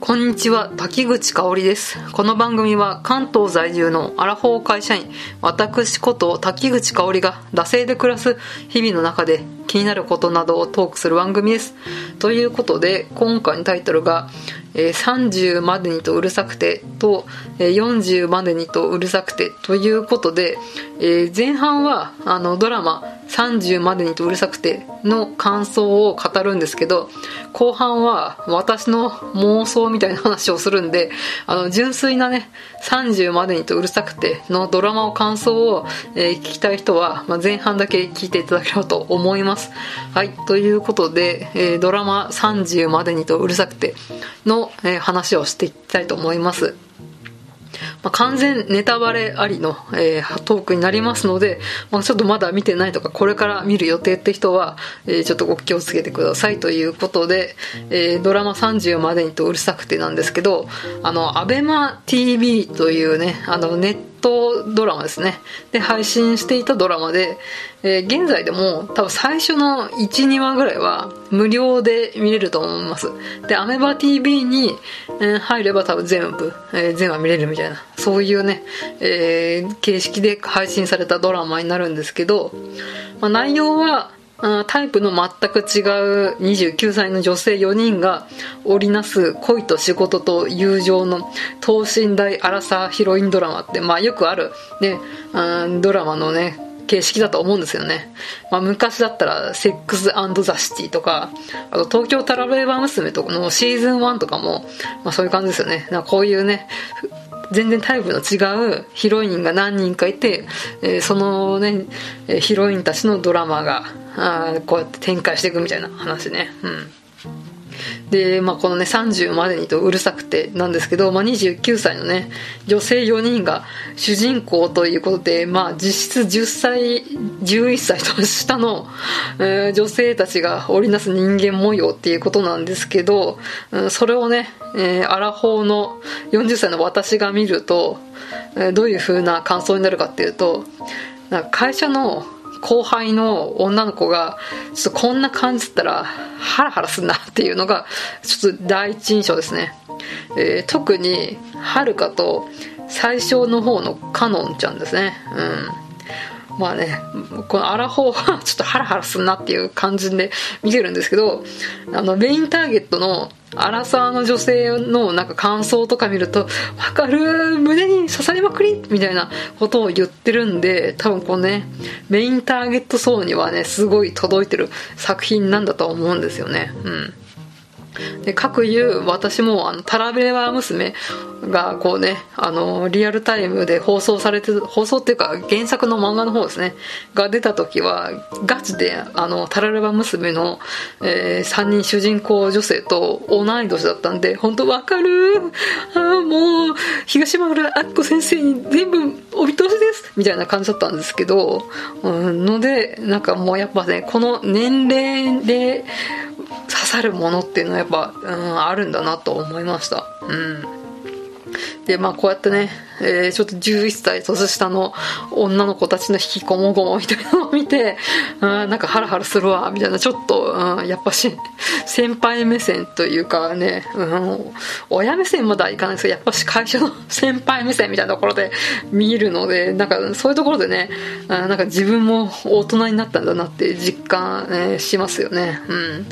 こんにちは、滝口香織です。この番組は関東在住のアラフォー会社員、私こと滝口香織が惰性で暮らす日々の中で気になることなどをトークする番組です。ということで、今回のタイトルが、え30までにとうるさくてと、え40までにとうるさくてということで、え前半はあのドラマ30までにとうるさくての感想を語るんですけど後半は私の妄想みたいな話をするんであの純粋なね30までにとうるさくてのドラマを感想を、え聞きたい人は、ま、前半だけ聞いていただければと思います。はいということで、えードラマ30までにとうるさくての、え話をしていきたいと思います。まあ、完全ネタバレありの、えートークになりますので、まあ、ちょっとまだ見てないとかこれから見る予定って人は、えーちょっとご気をつけてくださいということで、えードラマ30までにとうるさくてなんですけどあのアベマ t v というねあのネットドラマですね。で配信していたドラマで、えー現在でも多分最初の12話ぐらいは無料で見れると思います。でアメバ TV に、えー入れば多分全部、えー全話見れるみたいな。そういうね、えー形式で配信されたドラマになるんですけど、まあ、内容はあタイプの全く違う29歳の女性4人が織りなす恋と仕事と友情の等身大アラサーヒロインドラマって、まあ、よくある、ね、あドラマのね形式だと思うんですよね、まあ、昔だったら「セックスザ・シティ」とかあと「東京タラレバ娘」とかのシーズン1とかも、まあ、そういう感じですよね。こういうね全然タイプの違うヒロインが何人かいて、えーそのねヒロインたちのドラマがあこうやって展開していくみたいな話ね。うん。で、まあ、このね30までにとうるさくてなんですけど、まあ、29歳のね女性4人が主人公ということで、まあ、実質10歳11歳と下の、えー女性たちが織りなす人間模様っていうことなんですけど、うんそれをね、えーアラフォーの40歳の私が見ると、えーどういう風な感想になるかっていうとな会社の後輩の女の子がちょっとこんな感じだったらハラハラすんなっていうのがちょっと第一印象ですね、えー特にはるかと最初の方のカノンちゃんですね。うん。まあねこのアラフォーは ちょっとハラハラすんなっていう感じで見てるんですけどあのメインターゲットのアラサーの女性のなんか感想とか見ると「わかる胸に刺さりまくり!」みたいなことを言ってるんで多分このねメインターゲット層にはねすごい届いてる作品なんだと思うんですよねうんで各いう私もあのタラベラ娘がこうねあのリアルタイムで放送されて放送っていうか原作の漫画の方ですねが出た時はガチであのタラレバ娘の、え3人主人公女性と同い年だったんで本当わかる？あーもう東村アッコ先生に全部お見通しです！みたいな感じだったんですけど、うん、のでなんかもうやっぱねこの年齢で刺さるものっていうのはやっぱ、うん、あるんだなと思いました。うん。でまあこうやってね、えーちょっと11歳年下の女の子たちの引きこもごもみたいなのを見て、うん、なんかハラハラするわみたいなちょっと、うん、やっぱし先輩目線というかね、うん、親目線まではいかないですけどやっぱし会社の 先輩目線みたいなところで見るのでなんかそういうところでね、うんなんか自分も大人になったんだなって実感、えしますよね。うん。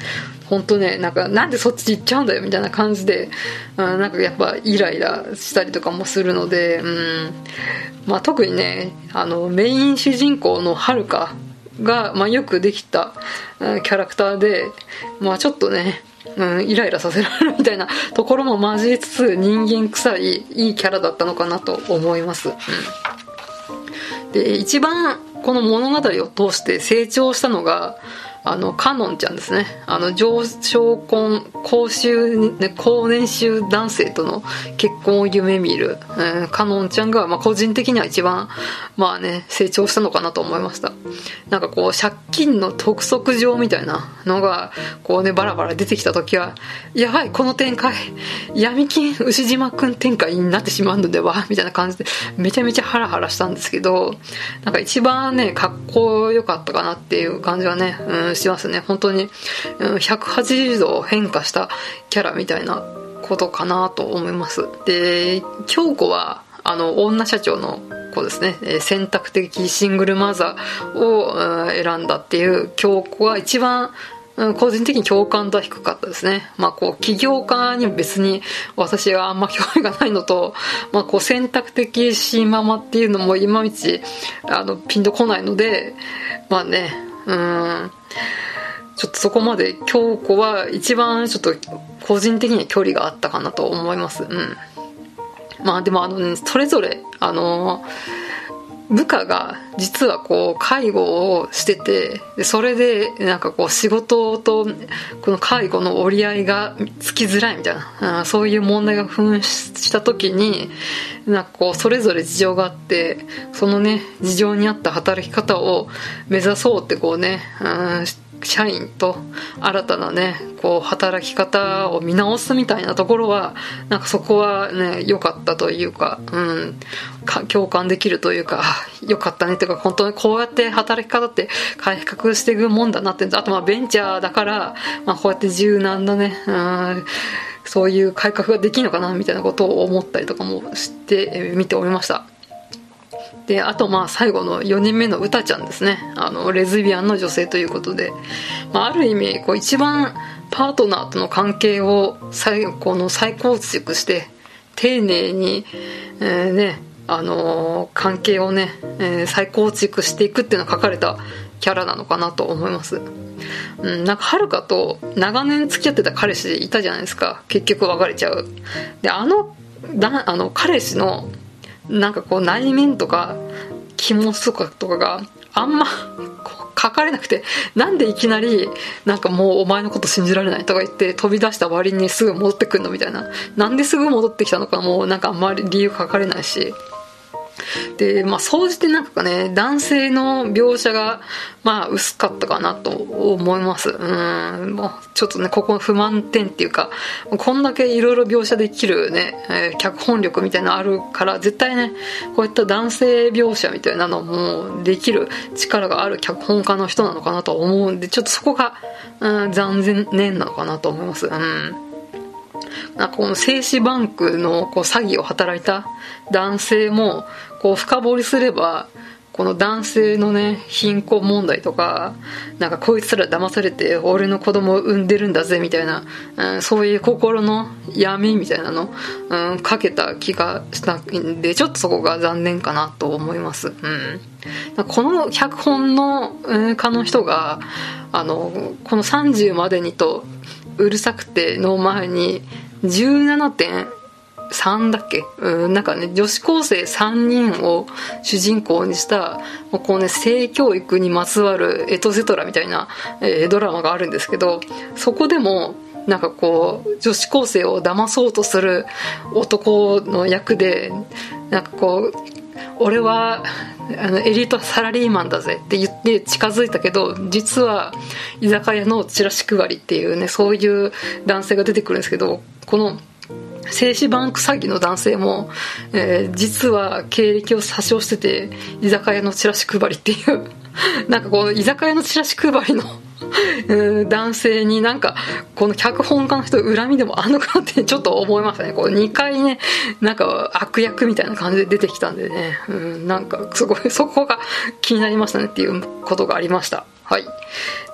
本当ねなんかなんでそっち行っちゃうんだよみたいな感じで、うん、なんかやっぱイライラしたりとかもするので、うん。まあ、特にねあのメイン主人公のはるかが、まあ、よくできた、うんキャラクターで、まあ、ちょっとねうん、イライラさせられるみたいな ところも交えつつ人間臭いいいキャラだったのかなと思います、うん、で一番この物語を通して成長したのがあのカノンちゃんですね。あの上昇婚高収、ね、高年収男性との結婚を夢見る、えーカノンちゃんが、まあ、個人的には一番まあね成長したのかなと思いました。なんかこう借金の督促状みたいなのがこうねバラバラ出てきた時はやばいこの展開闇金牛島くん展開になってしまうのではみたいな感じでめちゃめちゃハラハラしたんですけどなんか一番ねかっこよかったかなっていう感じはね、うん、しますね。本当に、180度変化したキャラみたいなことかなと思います。で京子はあの女社長の子ですね。選択的シングルマザーを選んだっていう京子が一番個人的に共感度は低かったですね。まあこう、起業家にも別に私はあんま興味がないのと、まあこう選択的シンママっていうのもいまいち、あの、ピンとこないので、まあね、うん、ちょっとそこまで京子は一番ちょっと個人的には距離があったかなと思います。うん。まあでもあの、ね、それぞれ、あのー部下が実はこう介護をしててでそれでなんかこう仕事とこの介護の折り合いがつきづらいみたいなそういう問題が噴出した時になんかこうそれぞれ事情があってそのね事情に合った働き方を目指そうってこうね、うん社員と新たなねこう働き方を見直すみたいなところはなんかそこはね良かったというか,、うん、か共感できるというか良かったねっていうか本当にこうやって働き方って改革していくもんだなってあとまあベンチャーだから、まあ、こうやって柔軟なね、うんそういう改革ができるのかなみたいなことを思ったりとかもして見ておりました。であとまあ最後の4人目の歌ちゃんですね。あのレズビアンの女性ということで、まあ、ある意味こう一番パートナーとの関係を最この再構築して丁寧に、えー、ねあの、関係をね、えー、再構築していくっていうのが書かれたキャラなのかなと思います。うん、なんかはるかと長年付き合ってた彼氏いたじゃないですか。結局別れちゃう。であのだあの彼氏のなんかこう内面とか気持ちとかとかがあんま書かれなくてなんでいきなりなんかもうお前のこと信じられないとか言って飛び出した割にすぐ戻ってくんのみたいな。なんですぐ戻ってきたのかもうなんかあんまり理由書かれないし。で、まあ、総じてなんかね、男性の描写が、まあ、薄かったかなと思います。うん、もう、ちょっとね、ここ不満点っていうか、こんだけいろいろ描写できるね、えー、脚本力みたいなのあるから、絶対ね、こういった男性描写みたいなのもできる力がある脚本家の人なのかなと思うんで、ちょっとそこが、うん、残念なのかなと思います。うん。なんかこの精子バンクのこう詐欺を働いた男性もこう深掘りすればこの男性のね貧困問題とかなんかこいつら騙されて俺の子供を産んでるんだぜみたいな、うん、そういう心の闇みたいなの、うん、かけた気がしたんでちょっとそこが残念かなと思います、うん、この脚本の家の人があのこの30までにとうるさくての前に17点3だっけ？うん、なんかね、女子高生3人を主人公にした、もうこうね、性教育にまつわるエトセトラみたいな、えー、ドラマがあるんですけど、そこでも、なんかこう、女子高生を騙そうとする男の役で、なんかこう、俺はあのエリートサラリーマンだぜって言って近づいたけど実は居酒屋のチラシ配りっていうねそういう男性が出てくるんですけどこの精子バンク詐欺の男性も、えー、実は経歴を詐称してて居酒屋のチラシ配りっていう なんかこの居酒屋のチラシ配りの 男性になんかこの脚本家の人恨みでもあんのかなってちょっと思いましたね。こう2回ねなんか悪役みたいな感じで出てきたんでね、うん、なんかすごいそこが気になりましたねっていうことがありました。はい。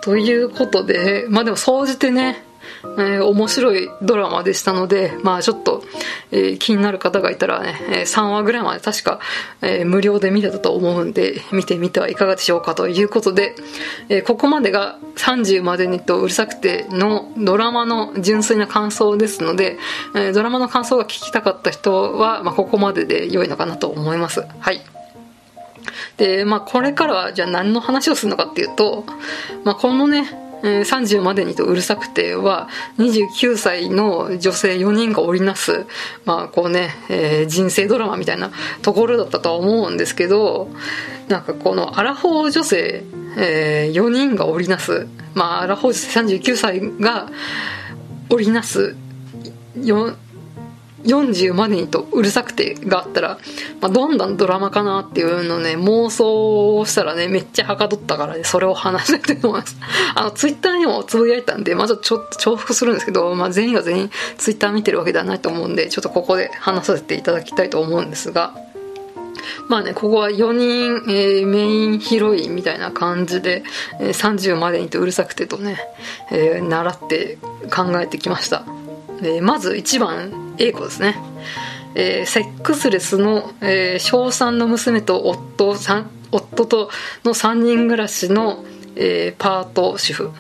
ということでまあでも総じてねえー、面白いドラマでしたので、まあちょっと、えー、気になる方がいたらね、え3話ぐらいまで確か、えー、無料で見てたと思うんで、見てみてはいかがでしょうかということで、えここまでが30までにとうるさくてのドラマの純粋な感想ですので、えドラマの感想が聞きたかった人は、まあ、ここまでで良いのかなと思います。はい。で、まあ、これからは、じゃあ何の話をするのかっていうと、まあ、このね、え30までにとうるさくては29歳の女性4人が織りなす、まあこうねえー、人生ドラマみたいなところだったとは思うんですけどなんかこのアラフォー女性、えー、4人が織りなす、まあ、アラフォー女性39歳が織りなす40までにとうるさくてがあったら、まあ、どんどんドラマかなっていうのね、妄想をしたらね、めっちゃはかどったからね、それを話したいと思います。あの、ツイッターにもつぶやいたんで、まあちょっと重複するんですけど、まあ全員が全員ツイッター見てるわけではないと思うんで、ちょっとここで話させていただきたいと思うんですが、まあね、ここは4人、えー、メインヒロインみたいな感じで、えー、30までにとうるさくてとね、えー、習って考えてきました。え、まず1番、A 子ですね。えー、セックスレスの、えー、小3の娘と夫夫との3人暮らしの、えー、パート主婦。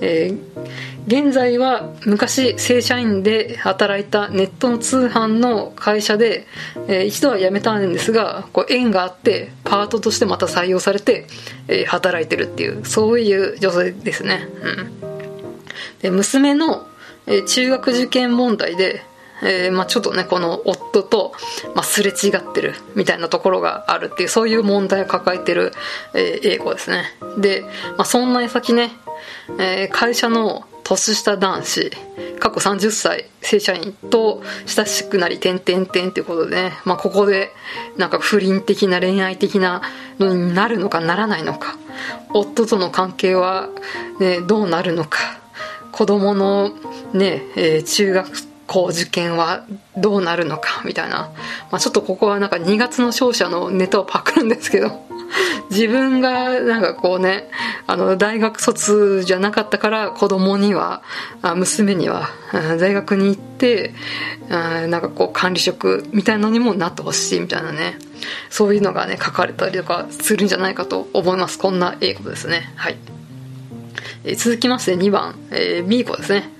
えー現在は昔正社員で働いたネットの通販の会社で、えー、一度は辞めたんですがこう縁があってパートとしてまた採用されて、えー、働いてるっていうそういう女性ですね、うん、で娘の、え、中学受験問題でえー、まあ、ちょっとねこの夫と、まあ、すれ違ってるみたいなところがあるっていうそういう問題を抱えてる、えー、英子ですね。で、まあ、そんな矢先ね、えー、会社の年下男子過去30歳正社員と親しくなり点々点っていうことでね、まあ、ここでなんか不倫的な恋愛的なのになるのかならないのか夫との関係は、ね、どうなるのか子供のね、えー、中学校受験はどうなるのかみたいな、まあ、ちょっとここはなんか2月の勝者のネタをパクるんですけど。自分がなんかこうねあの大学卒じゃなかったから子供にはあ娘には大学に行ってあなんかこう管理職みたいなのにもなってほしいみたいなね。そういうのがね書かれたりとかするんじゃないかと思います。こんな英語ですね。はい、え続きまして2番、えー、B 子ですね、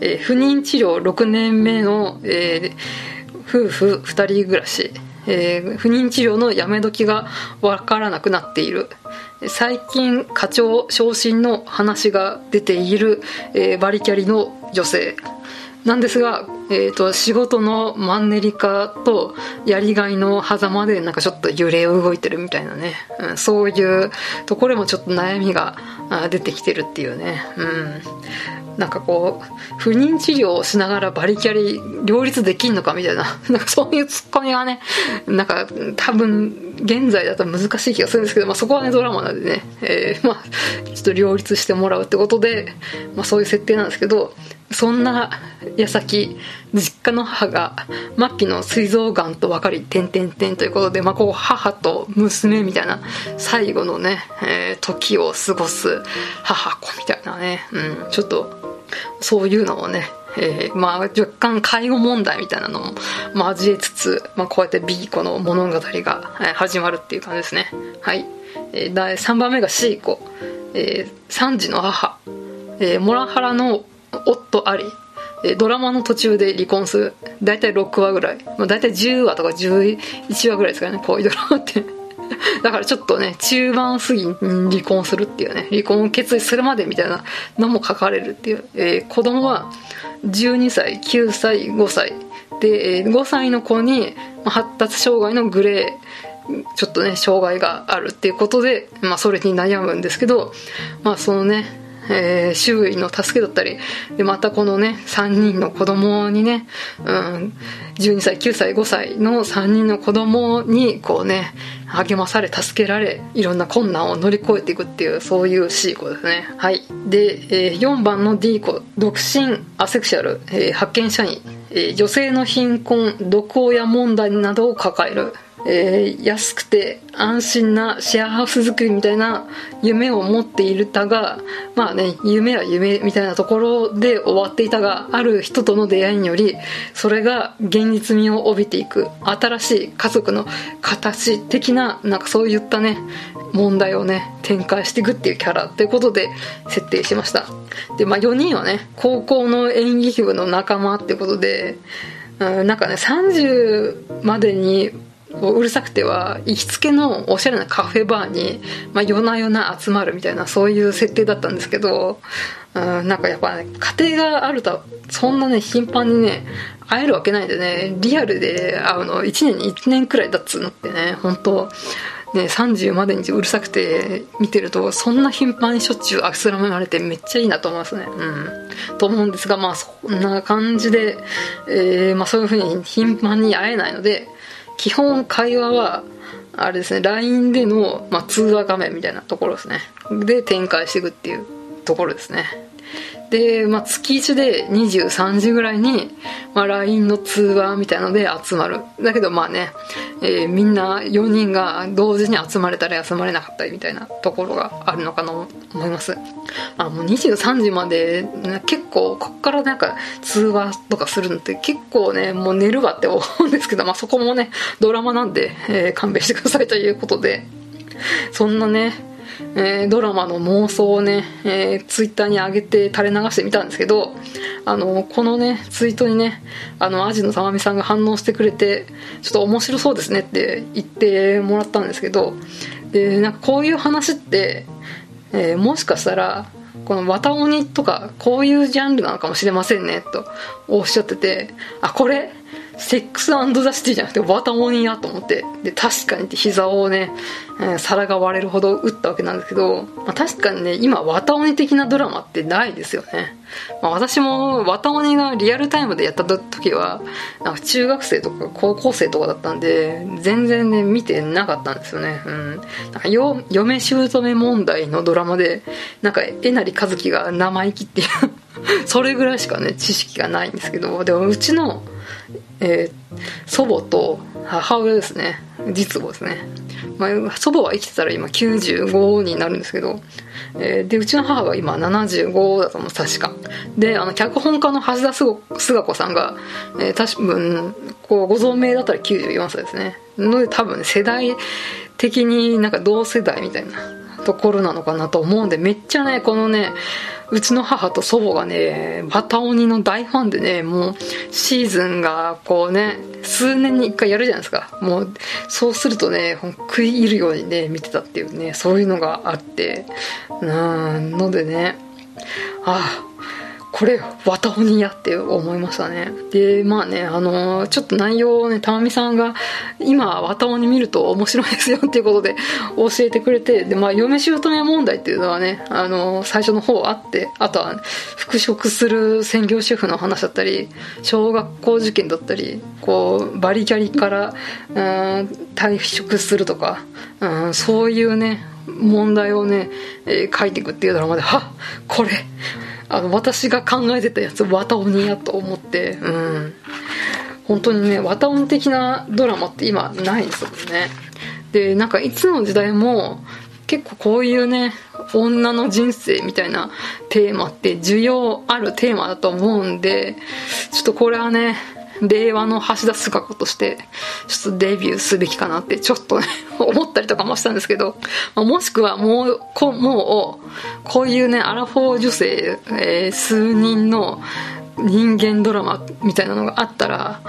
えー、不妊治療6年目の、えー、夫婦2人暮らし。えー、不妊治療のやめ時がわからなくなっている。最近課長昇進の話が出ている、え、バリキャリの女性。なんですが、えーと、仕事のマンネリ化とやりがいの狭間でなんかちょっと揺れ動いてるみたいなね、うん、そういうところもちょっと悩みが出てきてるっていうね、うん、なんかこう不妊治療をしながらバリキャリ両立できんのかみたいな。なんかそういうツッコミがねなんか多分現在だと難しい気がするんですけど、まあ、そこはねドラマなんでね、えー、まあちょっと両立してもらうってことで、まあ、そういう設定なんですけどそんな矢先実家の母が末期の膵臓がんと分かり点々点ということで、まあ、こう母と娘みたいな最後のね、えー、時を過ごす母子みたいなね、うん、ちょっとそういうのをね、えー、まあ若干介護問題みたいなのも交えつつ、まあ、こうやって B 子の物語が始まるっていう感じですね。はい、えー、第3番目が C 子、えー、3児の母、えー、モラハラの夫あり。ドラマの途中で離婚する。大体6話ぐらい、まあ、大体10話とか11話ぐらいですかね。こういうドラマって。だからちょっとね、中盤過ぎに離婚するっていうね、離婚を決意するまでみたいなのも書かれるっていう。えー、子供は12歳、9歳、5歳。で、5歳の子に発達障害のグレー、ちょっとね、障害があるっていうことで、まあそれに悩むんですけど、まあそのね、えー、周囲の助けだったりでまたこのね3人の子供にね、うん、12歳9歳5歳の3人の子供にこうね励まされ助けられいろんな困難を乗り越えていくっていうそういう C 子ですね。はい。で、えー、4番の D 子独身アセクシャル、えー、発見社員、えー、女性の貧困毒親問題などを抱える。えー、安くて安心なシェアハウス作りみたいな夢を持っているたがまあね夢は夢みたいなところで終わっていたがある人との出会いによりそれが現実味を帯びていく新しい家族の形的ななんかそういったね問題をね展開していくっていうキャラということで設定しました。でまあ4人はね高校の演劇部の仲間ってことでうんなんかね30までにうるさくては行きつけのおしゃれなカフェバーに、まあ、夜な夜な集まるみたいなそういう設定だったんですけど、うん、なんかやっぱね家庭があるとそんなね頻繁にね会えるわけないんでね。リアルで会うの1年に1年くらいだっつうのってね本当ね、30までにうるさくて見てるとそんな頻繁にしょっちゅう諦められてめっちゃいいなと思いますね。うん。と思うんですがまあそんな感じで、えーまあ、そういうふうに頻繁に会えないので基本会話はあれですね LINE での、まあ、通話画面みたいなところですね。で展開していくっていうところですね。で、まあ、月1で23時ぐらいに、まあ、LINE の通話みたいので集まる。だけどまあね、えー、みんな4人が同時に集まれたり集まれなかったりみたいなところがあるのかなと思います。あもう23時まで結構こっからなんか通話とかするのって結構ねもう寝るわって思うんですけど、まあ、そこもねドラマなんで、えー、勘弁してくださいということで。そんなねえー、ドラマの妄想をね、えー、ツイッターに上げて垂れ流してみたんですけど、あの、このね、ツイートにね、あの、アジのさまみさんが反応してくれて、ちょっと面白そうですねって言ってもらったんですけど、で、なんかこういう話って、えー、もしかしたら、この綿鬼とかこういうジャンルなのかもしれませんねとおっしゃっててあこれセックスザ・シティじゃなくてワタモニやと思って。で確かにって膝をね、え、皿が割れるほど打ったわけなんですけど、まあ、確かにね今ワタオニ的なドラマってないですよね、まあ、私もワタオニがリアルタイムでやった時はなんか中学生とか高校生とかだったんで全然ね見てなかったんですよね。うん。なんかよ嫁姑問題のドラマでなんかえなりかずきが生意気っていう それぐらいしかね知識がないんですけどでもうちのえー、祖母と母親ですね。実母ですね、まあ、祖母は生きてたら今95になるんですけど、えー、でうちの母が今75だと思う確か。であの脚本家の橋田壽賀子さんが、えー、多分こうご存命だったら94歳ですね。ので多分、世代的になんか同世代みたいなところなのかなと思うんでめっちゃねこのねうちの母と祖母がね、バタ鬼の大ファンでね、もうシーズンがこうね、数年に一回やるじゃないですか。もう、そうするとね、食い入るようにね、見てたっていうね、そういうのがあって、な、のでね、ああ、これ綿鬼やって思いましたね。でまあねあのー、ちょっと内容をねたまみさんが今綿鬼見ると面白いですよっていうことで 教えてくれてでまあ嫁姑問題っていうのはねあのー、最初の方あってあとは復職する専業主婦の話だったり小学校受験だったりこうバリキャリからうん退職するとかうんそういうね問題をね、えー、書いていくっていうドラマではっこれあの私が考えてたやつ綿鬼やと思って。うん本当にね綿鬼的なドラマって今ないんですもんね。でなんかいつの時代も結構こういうね女の人生みたいなテーマって需要あるテーマだと思うんでちょっとこれはね令和の橋田壽賀子としてちょっとデビューすべきかなってちょっとね 思ったりとかもしたんですけど、まあ、もしくはもうこもうこういうねアラフォー女性、えー、数人の人間ドラマみたいなのがあったら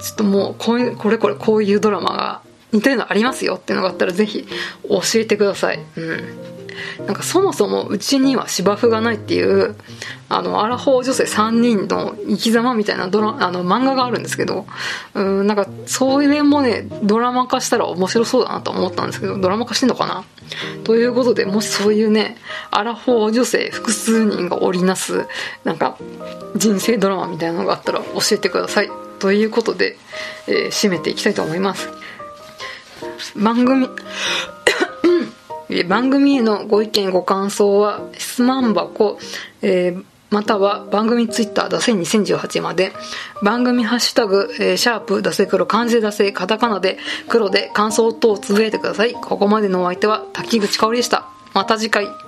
ちょっともうこういうこれこれこういうドラマが似たようなのありますよっていうのがあったらぜひ教えてください。うん。なんかそもそもうちには芝生がないっていうあのアラフォー女性3人の生き様みたいなドラあの漫画があるんですけどうんなんかそういう面もねドラマ化したら面白そうだなと思ったんですけどドラマ化してんのかな？ということでもしそういうねアラフォー女性複数人が織りなすなんか人生ドラマみたいなのがあったら教えてください。ということで、えー、締めていきたいと思います。番組番組へのご意見ご感想は質問箱、えー、または番組ツイッター出せ2018まで。番組ハッシュタグ、えー、シャープ出せ黒漢字で出せカタカナで黒で感想等をつぶやいてください。ここまでのお相手は滝口香織でした。また次回。